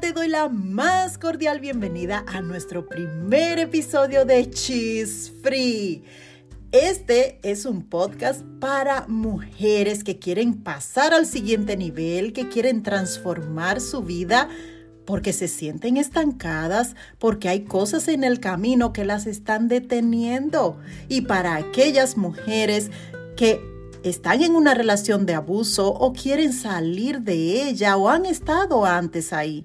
te doy la más cordial bienvenida a nuestro primer episodio de Cheese Free. Este es un podcast para mujeres que quieren pasar al siguiente nivel, que quieren transformar su vida porque se sienten estancadas, porque hay cosas en el camino que las están deteniendo. Y para aquellas mujeres que están en una relación de abuso o quieren salir de ella o han estado antes ahí.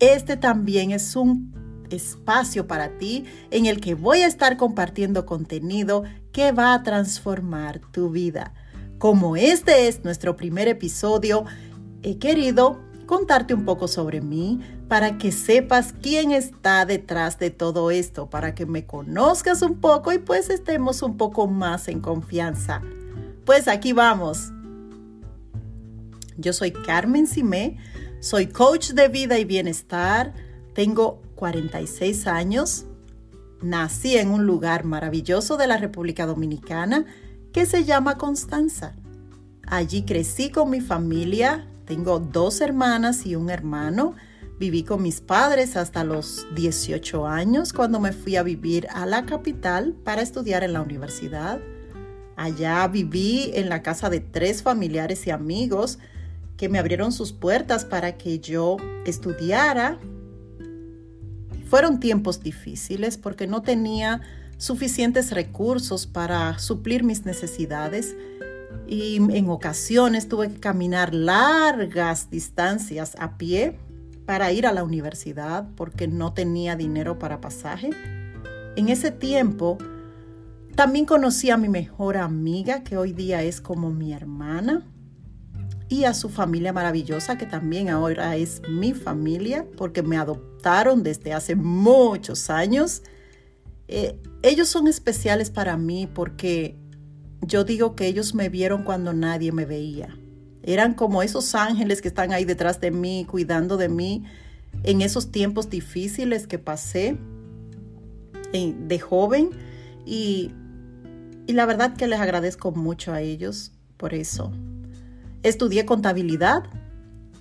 Este también es un espacio para ti en el que voy a estar compartiendo contenido que va a transformar tu vida. Como este es nuestro primer episodio, he querido contarte un poco sobre mí para que sepas quién está detrás de todo esto, para que me conozcas un poco y pues estemos un poco más en confianza. Pues aquí vamos. Yo soy Carmen Simé, soy coach de vida y bienestar, tengo 46 años, nací en un lugar maravilloso de la República Dominicana que se llama Constanza. Allí crecí con mi familia, tengo dos hermanas y un hermano. Viví con mis padres hasta los 18 años cuando me fui a vivir a la capital para estudiar en la universidad. Allá viví en la casa de tres familiares y amigos que me abrieron sus puertas para que yo estudiara. Fueron tiempos difíciles porque no tenía suficientes recursos para suplir mis necesidades y en ocasiones tuve que caminar largas distancias a pie para ir a la universidad porque no tenía dinero para pasaje. En ese tiempo también conocí a mi mejor amiga, que hoy día es como mi hermana, y a su familia maravillosa, que también ahora es mi familia, porque me adoptaron desde hace muchos años. Eh, ellos son especiales para mí porque yo digo que ellos me vieron cuando nadie me veía. Eran como esos ángeles que están ahí detrás de mí, cuidando de mí en esos tiempos difíciles que pasé eh, de joven. Y y la verdad que les agradezco mucho a ellos por eso. Estudié contabilidad.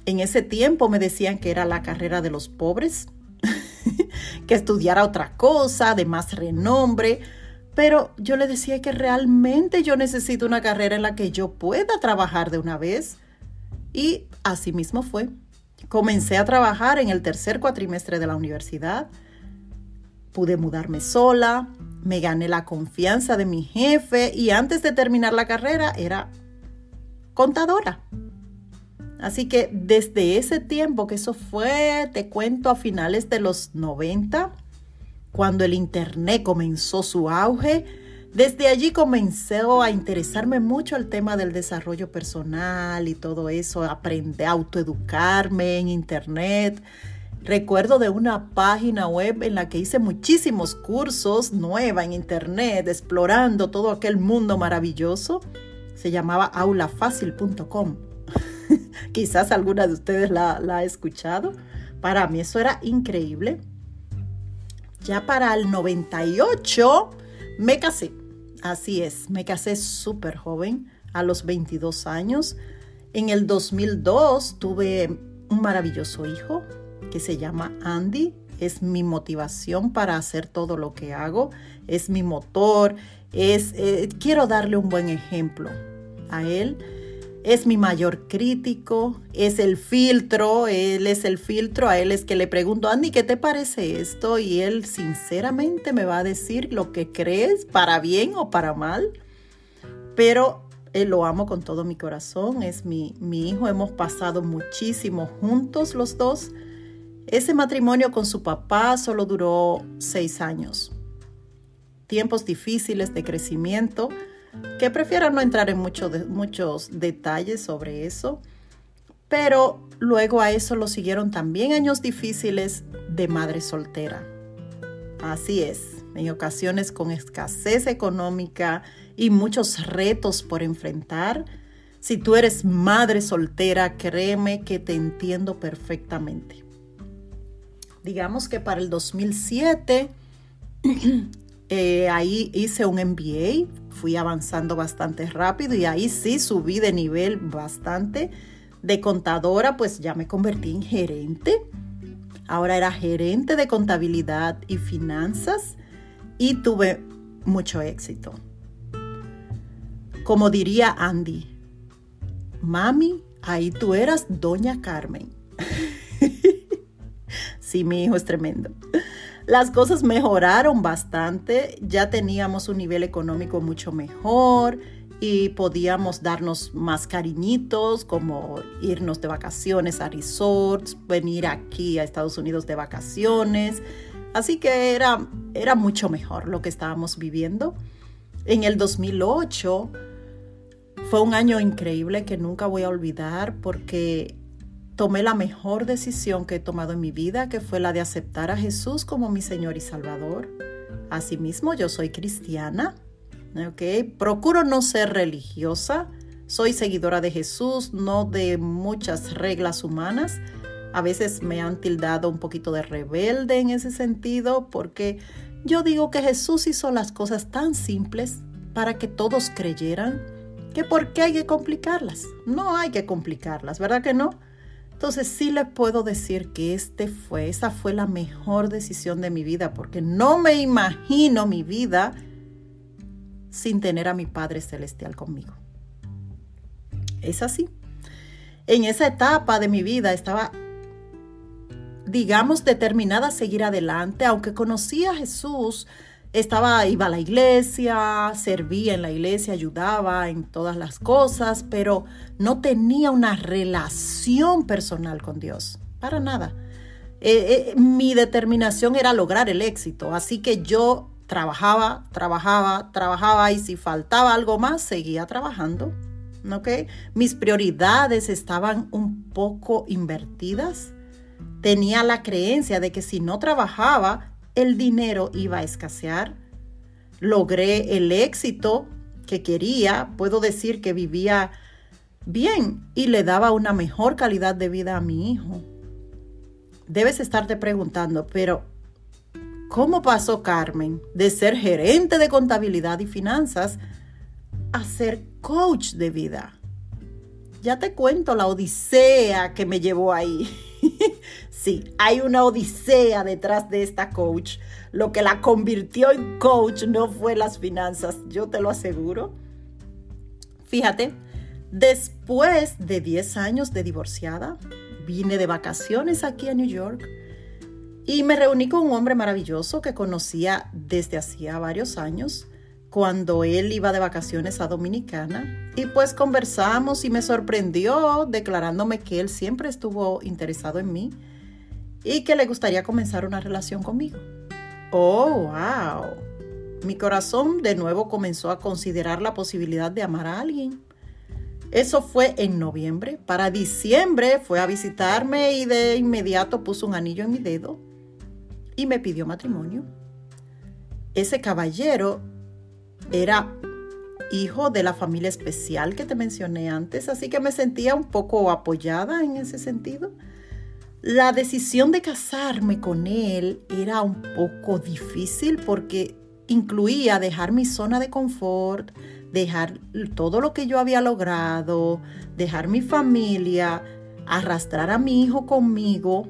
En ese tiempo me decían que era la carrera de los pobres, que estudiara otra cosa de más renombre, pero yo le decía que realmente yo necesito una carrera en la que yo pueda trabajar de una vez. Y así mismo fue. Comencé a trabajar en el tercer cuatrimestre de la universidad. Pude mudarme sola, me gané la confianza de mi jefe y antes de terminar la carrera era contadora. Así que desde ese tiempo, que eso fue, te cuento, a finales de los 90, cuando el Internet comenzó su auge, desde allí comenzó a interesarme mucho el tema del desarrollo personal y todo eso, aprender a autoeducarme en Internet, Recuerdo de una página web en la que hice muchísimos cursos nueva en internet, explorando todo aquel mundo maravilloso. Se llamaba aulafacil.com. Quizás alguna de ustedes la, la ha escuchado. Para mí eso era increíble. Ya para el 98 me casé. Así es, me casé súper joven, a los 22 años. En el 2002 tuve un maravilloso hijo, que se llama Andy. Es mi motivación para hacer todo lo que hago. Es mi motor. Eh, quiero darle un buen ejemplo a él. Es mi mayor crítico, es el filtro, él es el filtro, a él es que le pregunto, Andy, ¿qué te parece esto? Y él sinceramente me va a decir lo que crees, para bien o para mal. Pero él lo amo con todo mi corazón, es mi, mi hijo, hemos pasado muchísimo juntos los dos. Ese matrimonio con su papá solo duró seis años. Tiempos difíciles de crecimiento, que prefiero no entrar en muchos detalles sobre eso, pero luego a eso lo siguieron también años difíciles de madre soltera. Así es, en ocasiones con escasez económica y muchos retos por enfrentar. Si tú eres madre soltera, créeme que te entiendo perfectamente digamos que para el 2007, eh, ahí hice un MBA, fui avanzando bastante rápido y ahí sí subí de nivel bastante. De contadora, pues ya me convertí en gerente Ahora era gerente de contabilidad y finanzas y tuve mucho éxito. Como diría Andy, mami, ahí tú eras doña Carmen. sí, mi hijo es tremendo. Las cosas mejoraron bastante, ya teníamos un nivel económico mucho mejor y podíamos darnos más cariñitos, como irnos de vacaciones a resorts, venir aquí a Estados Unidos de vacaciones. Así que era, era mucho mejor lo que estábamos viviendo. En el 2008 fue un año increíble que nunca voy a olvidar porque tomé la mejor decisión que he tomado en mi vida, que fue la de aceptar a Jesús como mi Señor y Salvador. Asimismo, yo soy cristiana, ¿ok? Procuro no ser religiosa, soy seguidora de Jesús, no de muchas reglas humanas. A veces me han tildado un poquito de rebelde en ese sentido, porque yo digo que Jesús hizo las cosas tan simples para que todos creyeran que por qué hay que complicarlas. No hay que complicarlas, ¿verdad que no? Entonces sí le puedo decir que este fue, esa fue la mejor decisión de mi vida, porque no me imagino mi vida sin tener a mi Padre Celestial conmigo. Es así. En esa etapa de mi vida estaba, digamos, determinada a seguir adelante, aunque conocía a Jesús, estaba, iba a la iglesia, servía en la iglesia, ayudaba en todas las cosas, pero no tenía una relación personal con Dios, para nada. Eh, eh, mi determinación era lograr el éxito, así que yo trabajaba, trabajaba, trabajaba y si faltaba algo más, seguía trabajando. ¿ok? Mis prioridades estaban un poco invertidas. Tenía la creencia de que si no trabajaba, el dinero iba a escasear. Logré el éxito que quería. Puedo decir que vivía bien y le daba una mejor calidad de vida a mi hijo. Debes estarte preguntando, pero ¿cómo pasó Carmen de ser gerente de contabilidad y finanzas a ser coach de vida? Ya te cuento la odisea que me llevó ahí. sí, hay una odisea detrás de esta coach. Lo que la convirtió en coach no fue las finanzas, yo te lo aseguro. Fíjate, después de 10 años de divorciada, vine de vacaciones aquí a New York y me reuní con un hombre maravilloso que conocía desde hacía varios años cuando él iba de vacaciones a Dominicana y pues conversamos y me sorprendió declarándome que él siempre estuvo interesado en mí y que le gustaría comenzar una relación conmigo. Oh, wow. Mi corazón de nuevo comenzó a considerar la posibilidad de amar a alguien. Eso fue en noviembre. Para diciembre fue a visitarme y de inmediato puso un anillo en mi dedo y me pidió matrimonio. Ese caballero era hijo de la familia especial que te mencioné antes, así que me sentía un poco apoyada en ese sentido. La decisión de casarme con él era un poco difícil porque incluía dejar mi zona de confort, dejar todo lo que yo había logrado, dejar mi familia, arrastrar a mi hijo conmigo.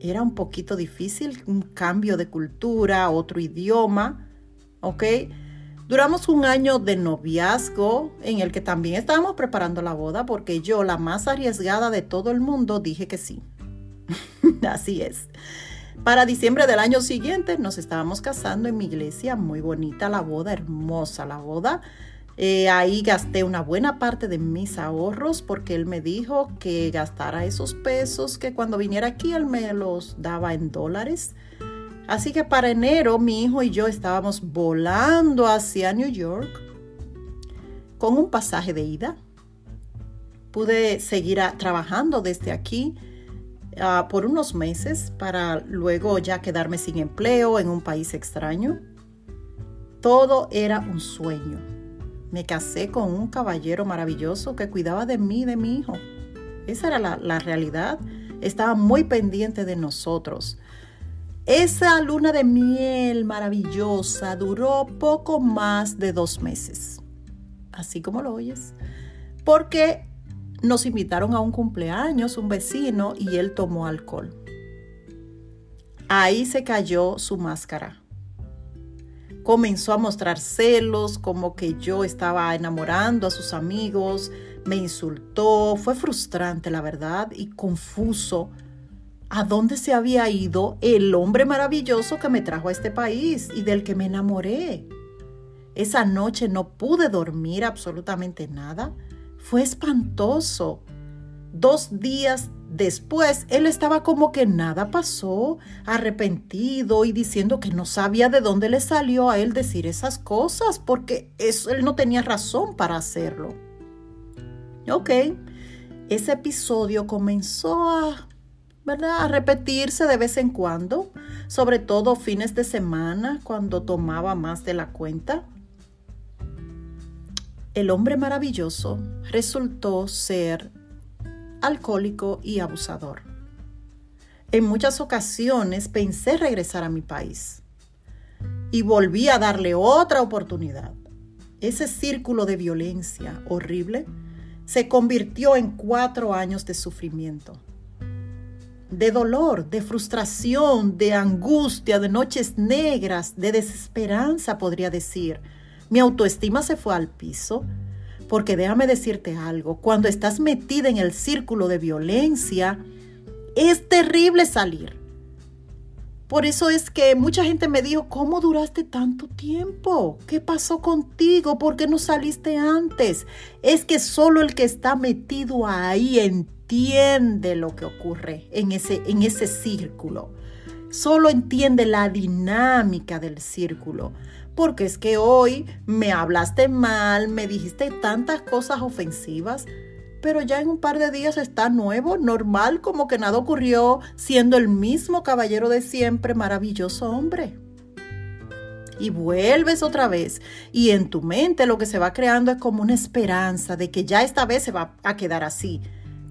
Era un poquito difícil, un cambio de cultura, otro idioma, ¿ok? Duramos un año de noviazgo en el que también estábamos preparando la boda porque yo, la más arriesgada de todo el mundo, dije que sí. Así es. Para diciembre del año siguiente nos estábamos casando en mi iglesia, muy bonita la boda, hermosa la boda. Eh, ahí gasté una buena parte de mis ahorros porque él me dijo que gastara esos pesos que cuando viniera aquí él me los daba en dólares. Así que para enero mi hijo y yo estábamos volando hacia New York con un pasaje de ida. Pude seguir trabajando desde aquí ah, por unos meses para luego ya quedarme sin empleo en un país extraño. Todo era un sueño. Me casé con un caballero maravilloso que cuidaba de mí y de mi hijo. Esa era la, la realidad. Estaba muy pendiente de nosotros. Esa luna de miel maravillosa duró poco más de dos meses, así como lo oyes, porque nos invitaron a un cumpleaños, un vecino, y él tomó alcohol. ahí se cayó su máscara. Comenzó a mostrar celos, como que yo estaba enamorando a sus amigos, me insultó, fue frustrante la verdad y confuso. ¿A dónde se había ido el hombre maravilloso que me trajo a este país y del que me enamoré? Esa noche no pude dormir absolutamente nada. Fue espantoso. Dos días después, él estaba como que nada pasó, arrepentido y diciendo que no sabía de dónde le salió a él decir esas cosas, porque eso, él no tenía razón para hacerlo. Ok, ese episodio comenzó a, ¿verdad? a repetirse de vez en cuando, sobre todo fines de semana, cuando tomaba más de la cuenta. El hombre maravilloso resultó ser alcohólico y abusador. En muchas ocasiones pensé regresar a mi país y volví a darle otra oportunidad. Ese círculo de violencia horrible se convirtió en cuatro años de sufrimiento, de dolor, de frustración, de angustia, de noches negras, de desesperanza, podría decir. Mi autoestima se fue al piso, porque déjame decirte algo, cuando estás metida en el círculo de violencia, es terrible salir. Por eso es que mucha gente me dijo, ¿cómo duraste tanto tiempo? ¿Qué pasó contigo? ¿Por qué no saliste antes? Es que solo el que está metido ahí entiende lo que ocurre en ese, en ese círculo. Solo entiende la dinámica del círculo. Porque es que hoy me hablaste mal, me dijiste tantas cosas ofensivas pero ya en un par de días está nuevo, normal, como que nada ocurrió, siendo el mismo caballero de siempre, maravilloso hombre. Y vuelves otra vez. Y en tu mente lo que se va creando es como una esperanza de que ya esta vez se va a quedar así.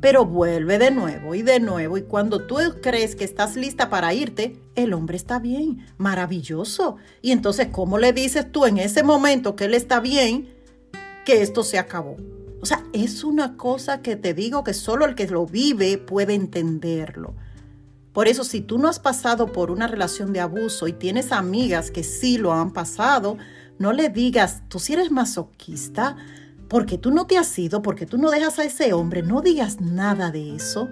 Pero vuelve de nuevo y de nuevo. Y cuando tú crees que estás lista para irte, el hombre está bien, maravilloso. Y entonces, ¿cómo le dices tú en ese momento que él está bien, que esto se acabó? O sea, es una cosa que te digo que solo el que lo vive puede entenderlo. Por eso, si tú no has pasado por una relación de abuso y tienes amigas que sí lo han pasado, no le digas, tú si eres masoquista, porque tú no te has ido, porque tú no dejas a ese hombre, no digas nada de eso,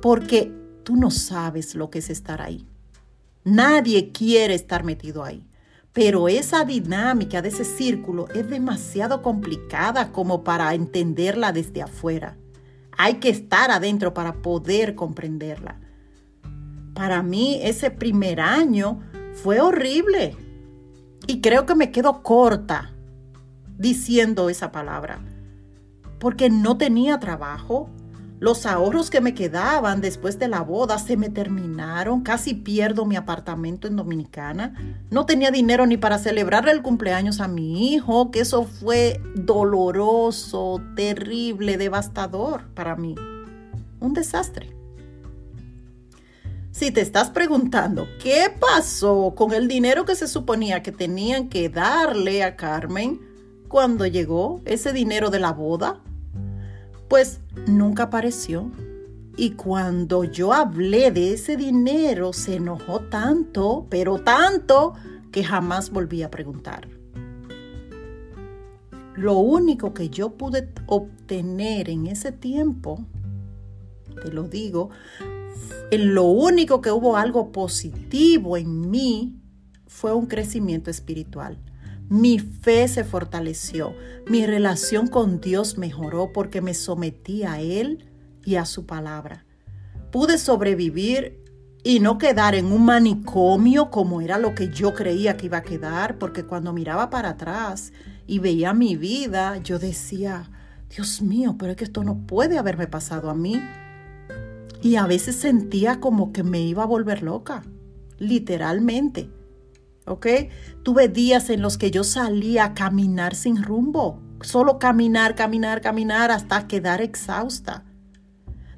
porque tú no sabes lo que es estar ahí. Nadie quiere estar metido ahí. Pero esa dinámica de ese círculo es demasiado complicada como para entenderla desde afuera. Hay que estar adentro para poder comprenderla. Para mí ese primer año fue horrible. Y creo que me quedo corta diciendo esa palabra. Porque no tenía trabajo, los ahorros que me quedaban después de la boda se me terminaron. Casi pierdo mi apartamento en Dominicana. No tenía dinero ni para celebrarle el cumpleaños a mi hijo, que eso fue doloroso, terrible, devastador para mí. Un desastre. Si te estás preguntando qué pasó con el dinero que se suponía que tenían que darle a Carmen cuando llegó ese dinero de la boda, pues nunca apareció. Y cuando yo hablé de ese dinero, se enojó tanto, pero tanto, que jamás volví a preguntar. Lo único que yo pude obtener en ese tiempo, te lo digo, en lo único que hubo algo positivo en mí fue un crecimiento espiritual. Mi fe se fortaleció, mi relación con Dios mejoró porque me sometí a Él y a su palabra. Pude sobrevivir y no quedar en un manicomio como era lo que yo creía que iba a quedar, porque cuando miraba para atrás y veía mi vida, yo decía, Dios mío, pero es que esto no puede haberme pasado a mí. Y a veces sentía como que me iba a volver loca, literalmente. ¿Ok? Tuve días en los que yo salía a caminar sin rumbo, solo caminar, caminar, caminar hasta quedar exhausta.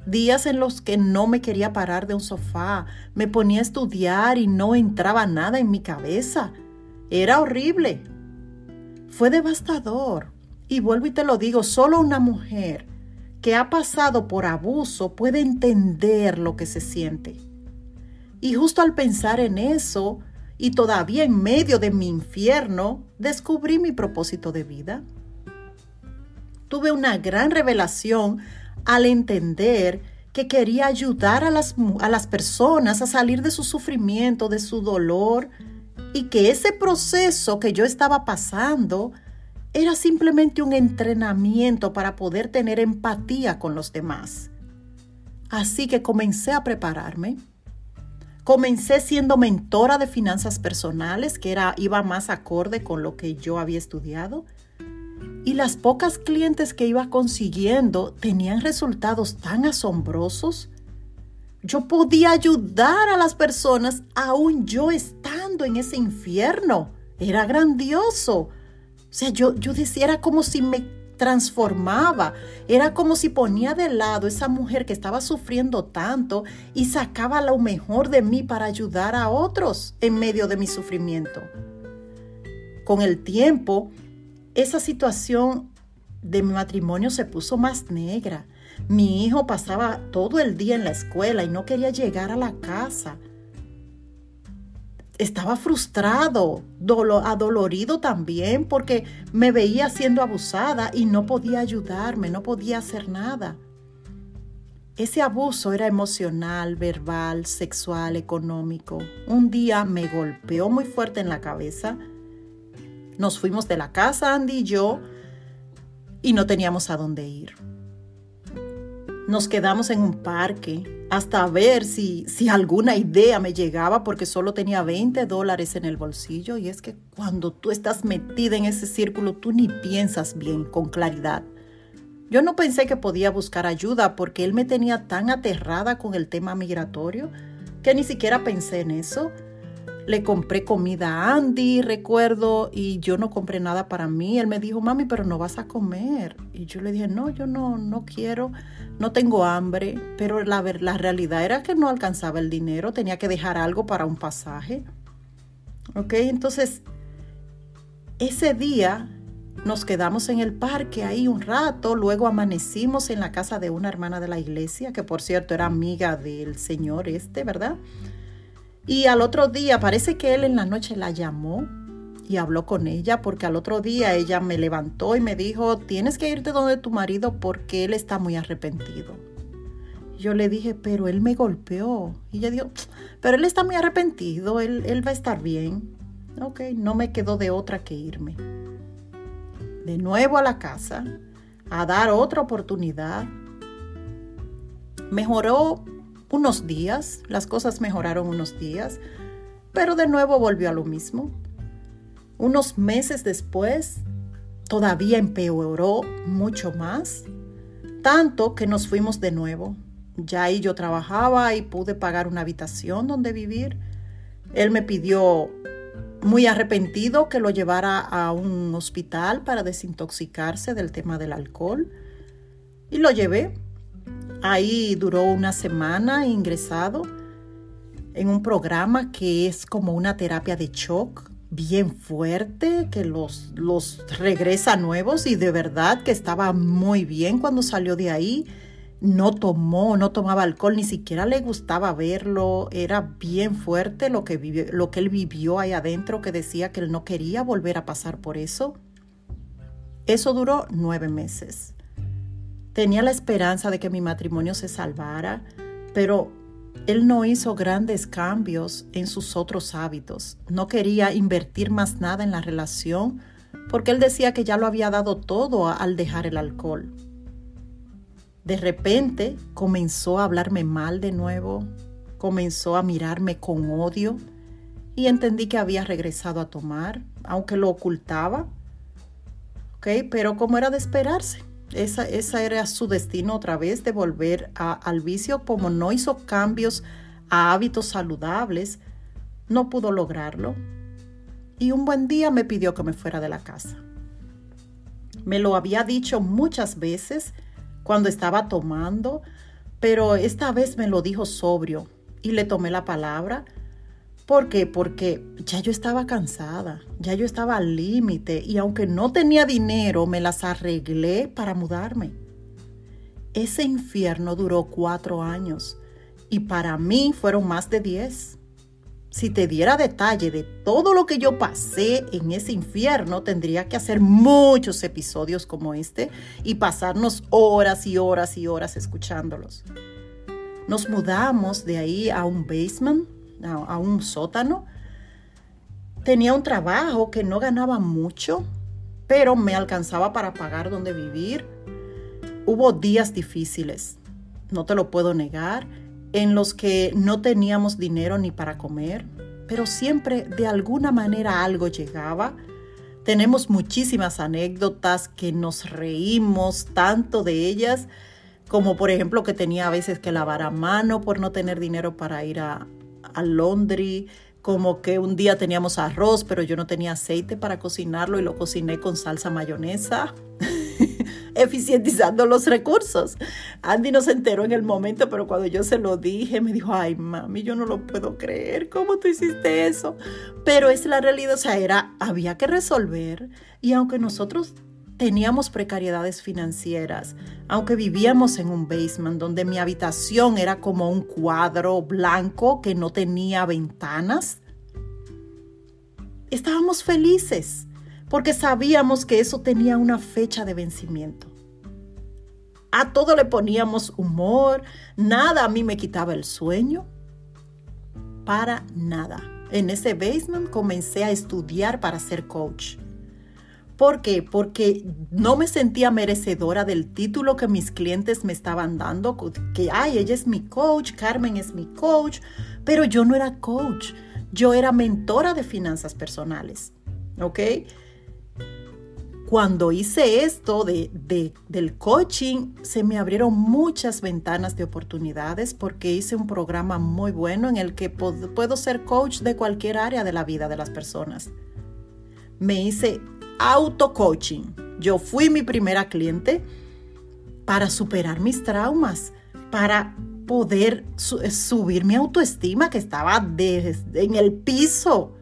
Días en los que no me quería parar de un sofá, me ponía a estudiar y no entraba nada en mi cabeza. Era horrible. Fue devastador. Y vuelvo y te lo digo, solo una mujer que ha pasado por abuso puede entender lo que se siente. Y justo al pensar en eso, y todavía en medio de mi infierno, descubrí mi propósito de vida. Tuve una gran revelación al entender que quería ayudar a las, a las personas a salir de su sufrimiento, de su dolor, y que ese proceso que yo estaba pasando era simplemente un entrenamiento para poder tener empatía con los demás. Así que comencé a prepararme. Comencé siendo mentora de finanzas personales, que era, iba más acorde con lo que yo había estudiado. Y las pocas clientes que iba consiguiendo tenían resultados tan asombrosos. Yo podía ayudar a las personas aún yo estando en ese infierno. Era grandioso. O sea, yo, yo decía, era como si me transformaba. Era como si ponía de lado esa mujer que estaba sufriendo tanto y sacaba lo mejor de mí para ayudar a otros en medio de mi sufrimiento. Con el tiempo, esa situación de mi matrimonio se puso más negra. Mi hijo pasaba todo el día en la escuela y no quería llegar a la casa. Estaba frustrado, adolorido también porque me veía siendo abusada y no podía ayudarme, no podía hacer nada. Ese abuso era emocional, verbal, sexual, económico. Un día me golpeó muy fuerte en la cabeza nos fuimos de la casa, Andy y yo, y no teníamos a dónde ir. Nos quedamos en un parque hasta ver si, si alguna idea me llegaba porque solo tenía 20 dólares en el bolsillo y es que cuando tú estás metida en ese círculo tú ni piensas bien con claridad. Yo no pensé que podía buscar ayuda porque él me tenía tan aterrada con el tema migratorio que ni siquiera pensé en eso. Le compré comida a Andy, recuerdo, y yo no compré nada para mí. Él me dijo, mami, pero no vas a comer. Y yo le dije, no, yo no, no quiero, no tengo hambre. Pero la, la realidad era que no alcanzaba el dinero, tenía que dejar algo para un pasaje. ¿Ok? Entonces, ese día nos quedamos en el parque ahí un rato, luego amanecimos en la casa de una hermana de la iglesia, que por cierto era amiga del señor este, ¿verdad? Y al otro día, parece que él en la noche la llamó y habló con ella porque al otro día ella me levantó y me dijo, tienes que irte donde tu marido porque él está muy arrepentido. Yo le dije, pero él me golpeó. Y ella dijo, pero él está muy arrepentido, él, él va a estar bien. Ok, no me quedó de otra que irme. De nuevo a la casa, a dar otra oportunidad. Mejoró unos días, las cosas mejoraron unos días, pero de nuevo volvió a lo mismo. Unos meses después, todavía empeoró mucho más, tanto que nos fuimos de nuevo. Ya ahí yo trabajaba y pude pagar una habitación donde vivir. Él me pidió muy arrepentido que lo llevara a un hospital para desintoxicarse del tema del alcohol. Y lo llevé. Ahí duró una semana ingresado en un programa que es como una terapia de shock bien fuerte, que los, los regresa nuevos y de verdad que estaba muy bien cuando salió de ahí. No tomó, no tomaba alcohol, ni siquiera le gustaba verlo. Era bien fuerte lo que, lo que él vivió ahí adentro, que decía que él no quería volver a pasar por eso. Eso duró nueve meses. Tenía la esperanza de que mi matrimonio se salvara, pero él no hizo grandes cambios en sus otros hábitos. No quería invertir más nada en la relación porque él decía que ya lo había dado todo al dejar el alcohol. De repente comenzó a hablarme mal de nuevo, comenzó a mirarme con odio y entendí que había regresado a tomar, aunque lo ocultaba. ¿Ok? Pero como era de esperarse, esa, era su destino otra vez de volver al vicio. Como no hizo cambios a hábitos saludables, no pudo lograrlo. Y un buen día me pidió que me fuera de la casa. Me lo había dicho muchas veces cuando estaba tomando, pero esta vez me lo dijo sobrio y le tomé la palabra ¿Por qué? Porque ya yo estaba cansada, ya yo estaba al límite y aunque no tenía dinero, me las arreglé para mudarme. Ese infierno duró cuatro años Y para mí fueron más de 10. Si te diera detalle de todo lo que yo pasé en ese infierno, tendría que hacer muchos episodios como este y pasarnos horas y horas y horas escuchándolos. Nos mudamos de ahí a un basement, a, un sótano. Tenía un trabajo que no ganaba mucho, pero me alcanzaba para pagar donde vivir. Hubo días difíciles, no te lo puedo negar en los que no teníamos dinero ni para comer, pero siempre de alguna manera algo llegaba. Tenemos muchísimas anécdotas que nos reímos tanto de ellas, como por ejemplo que tenía a veces que lavar a mano por no tener dinero para ir a, a Londres, como que un día teníamos arroz, pero yo no tenía aceite para cocinarlo y lo cociné con salsa mayonesa. eficientizando los recursos. Andy no se enteró en el momento, pero cuando yo se lo dije, me dijo, ay, mami, yo no lo puedo creer, ¿cómo tú hiciste eso? Pero es la realidad, o sea, era, había que resolver y aunque nosotros teníamos precariedades financieras, aunque vivíamos en un basement donde mi habitación era como un cuadro blanco que no tenía ventanas, estábamos felices porque sabíamos que eso tenía una fecha de vencimiento. A todo le poníamos humor, nada a mí me quitaba el sueño, para nada. En ese basement comencé a estudiar para ser coach. ¿Por qué? Porque no me sentía merecedora del título que mis clientes me estaban dando, que, ay, ella es mi coach, Carmen es mi coach, pero yo no era coach, yo era mentora de finanzas personales, ¿ok? Cuando hice esto de, del coaching, se me abrieron muchas ventanas de oportunidades porque hice un programa muy bueno en el que puedo ser coach de cualquier área de la vida de las personas. Me hice auto-coaching. Yo fui mi primera cliente para superar mis traumas, para poder subir mi autoestima que estaba en el piso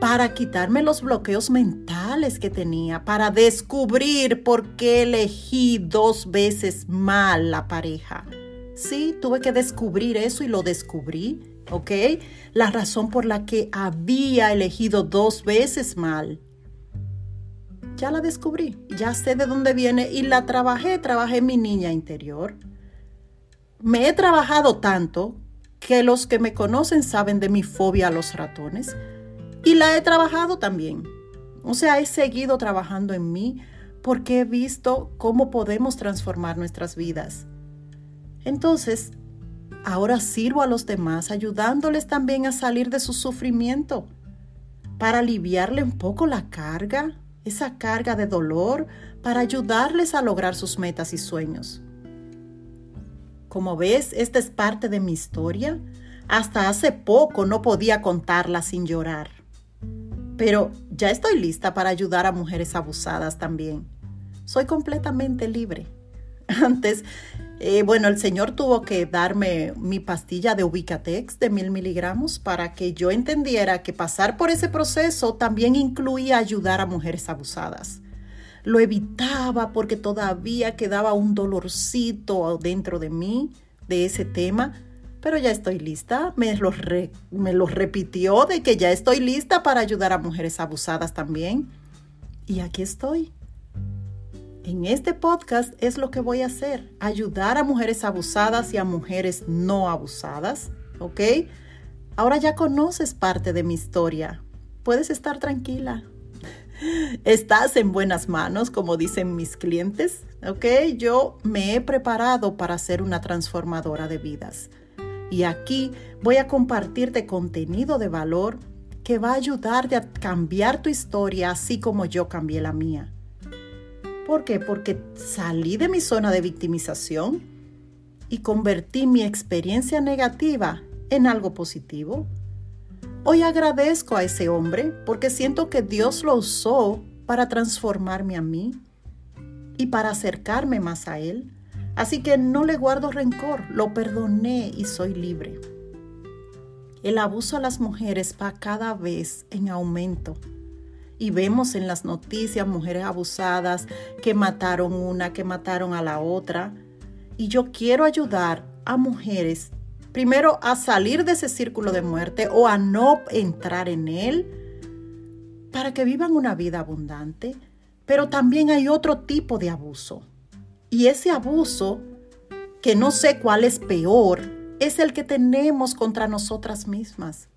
para quitarme los bloqueos mentales que tenía, para descubrir por qué elegí dos veces mal la pareja. Sí, tuve que descubrir eso y lo descubrí, ¿ok? La razón por la que había elegido dos veces mal. Ya la descubrí, ya sé de dónde viene y la trabajé, trabajé mi niña interior. Me he trabajado tanto que los que me conocen saben de mi fobia a los ratones y la he trabajado también. O sea, he seguido trabajando en mí porque he visto cómo podemos transformar nuestras vidas. Entonces, ahora sirvo a los demás ayudándoles también a salir de su sufrimiento, para aliviarle un poco la carga, esa carga de dolor, para ayudarles a lograr sus metas y sueños. Como ves, esta es parte de mi historia. Hasta hace poco no podía contarla sin llorar pero ya estoy lista para ayudar a mujeres abusadas también. Soy completamente libre. Antes, eh, bueno, el Señor tuvo que darme mi pastilla de Ubicatex de mil miligramos para que yo entendiera que pasar por ese proceso también incluía ayudar a mujeres abusadas. Lo evitaba porque todavía quedaba un dolorcito dentro de mí de ese tema, pero ya estoy lista. Me lo, me lo repitió de que ya estoy lista para ayudar a mujeres abusadas también. Y aquí estoy. En este podcast es lo que voy a hacer, ayudar a mujeres abusadas y a mujeres no abusadas, ¿ok? Ahora ya conoces parte de mi historia. Puedes estar tranquila. Estás en buenas manos, como dicen mis clientes, ¿ok? Yo me he preparado para ser una transformadora de vidas. Y aquí voy a compartirte contenido de valor que va a ayudarte a cambiar tu historia así como yo cambié la mía. ¿Por qué? Porque salí de mi zona de victimización y convertí mi experiencia negativa en algo positivo. Hoy agradezco a ese hombre porque siento que Dios lo usó para transformarme a mí y para acercarme más a Él Así que no le guardo rencor, lo perdoné y soy libre. El abuso a las mujeres va cada vez en aumento. Y vemos en las noticias mujeres abusadas que mataron una, que mataron a la otra. Y yo quiero ayudar a mujeres primero a salir de ese círculo de muerte o a no entrar en él para que vivan una vida abundante. Pero también hay otro tipo de abuso. Y ese abuso, que no sé cuál es peor, es el que tenemos contra nosotras mismas.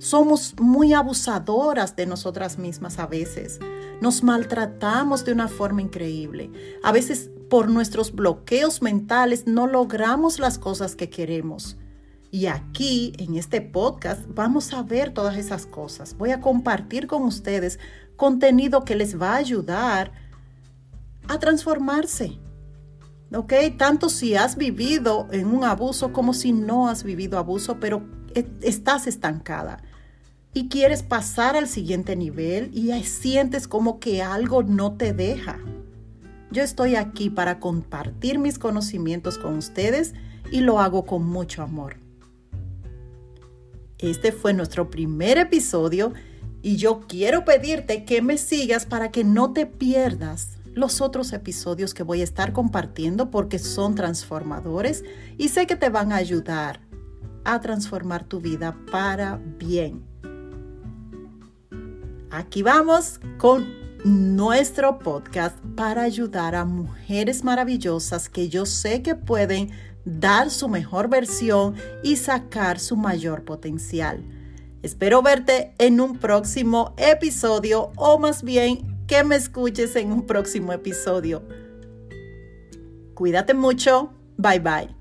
Somos muy abusadoras de nosotras mismas a veces. Nos maltratamos de una forma increíble. A veces por nuestros bloqueos mentales no logramos las cosas que queremos. Y aquí, en este podcast, vamos a ver todas esas cosas. Voy a compartir con ustedes contenido que les va a ayudar a transformarse. ¿Ok? Tanto si has vivido en un abuso como si no has vivido abuso, pero e, estás estancada y quieres pasar al siguiente nivel y sientes como que algo no te deja. Yo estoy aquí para compartir mis conocimientos con ustedes y lo hago con mucho amor. Este fue nuestro primer episodio y yo quiero pedirte que me sigas para que no te pierdas los otros episodios que voy a estar compartiendo porque son transformadores y sé que te van a ayudar a transformar tu vida para bien. Aquí vamos con nuestro podcast para ayudar a mujeres maravillosas que yo sé que pueden dar su mejor versión y sacar su mayor potencial. Espero verte en un próximo episodio o más bien que me escuches en un próximo episodio. Cuídate mucho. Bye bye.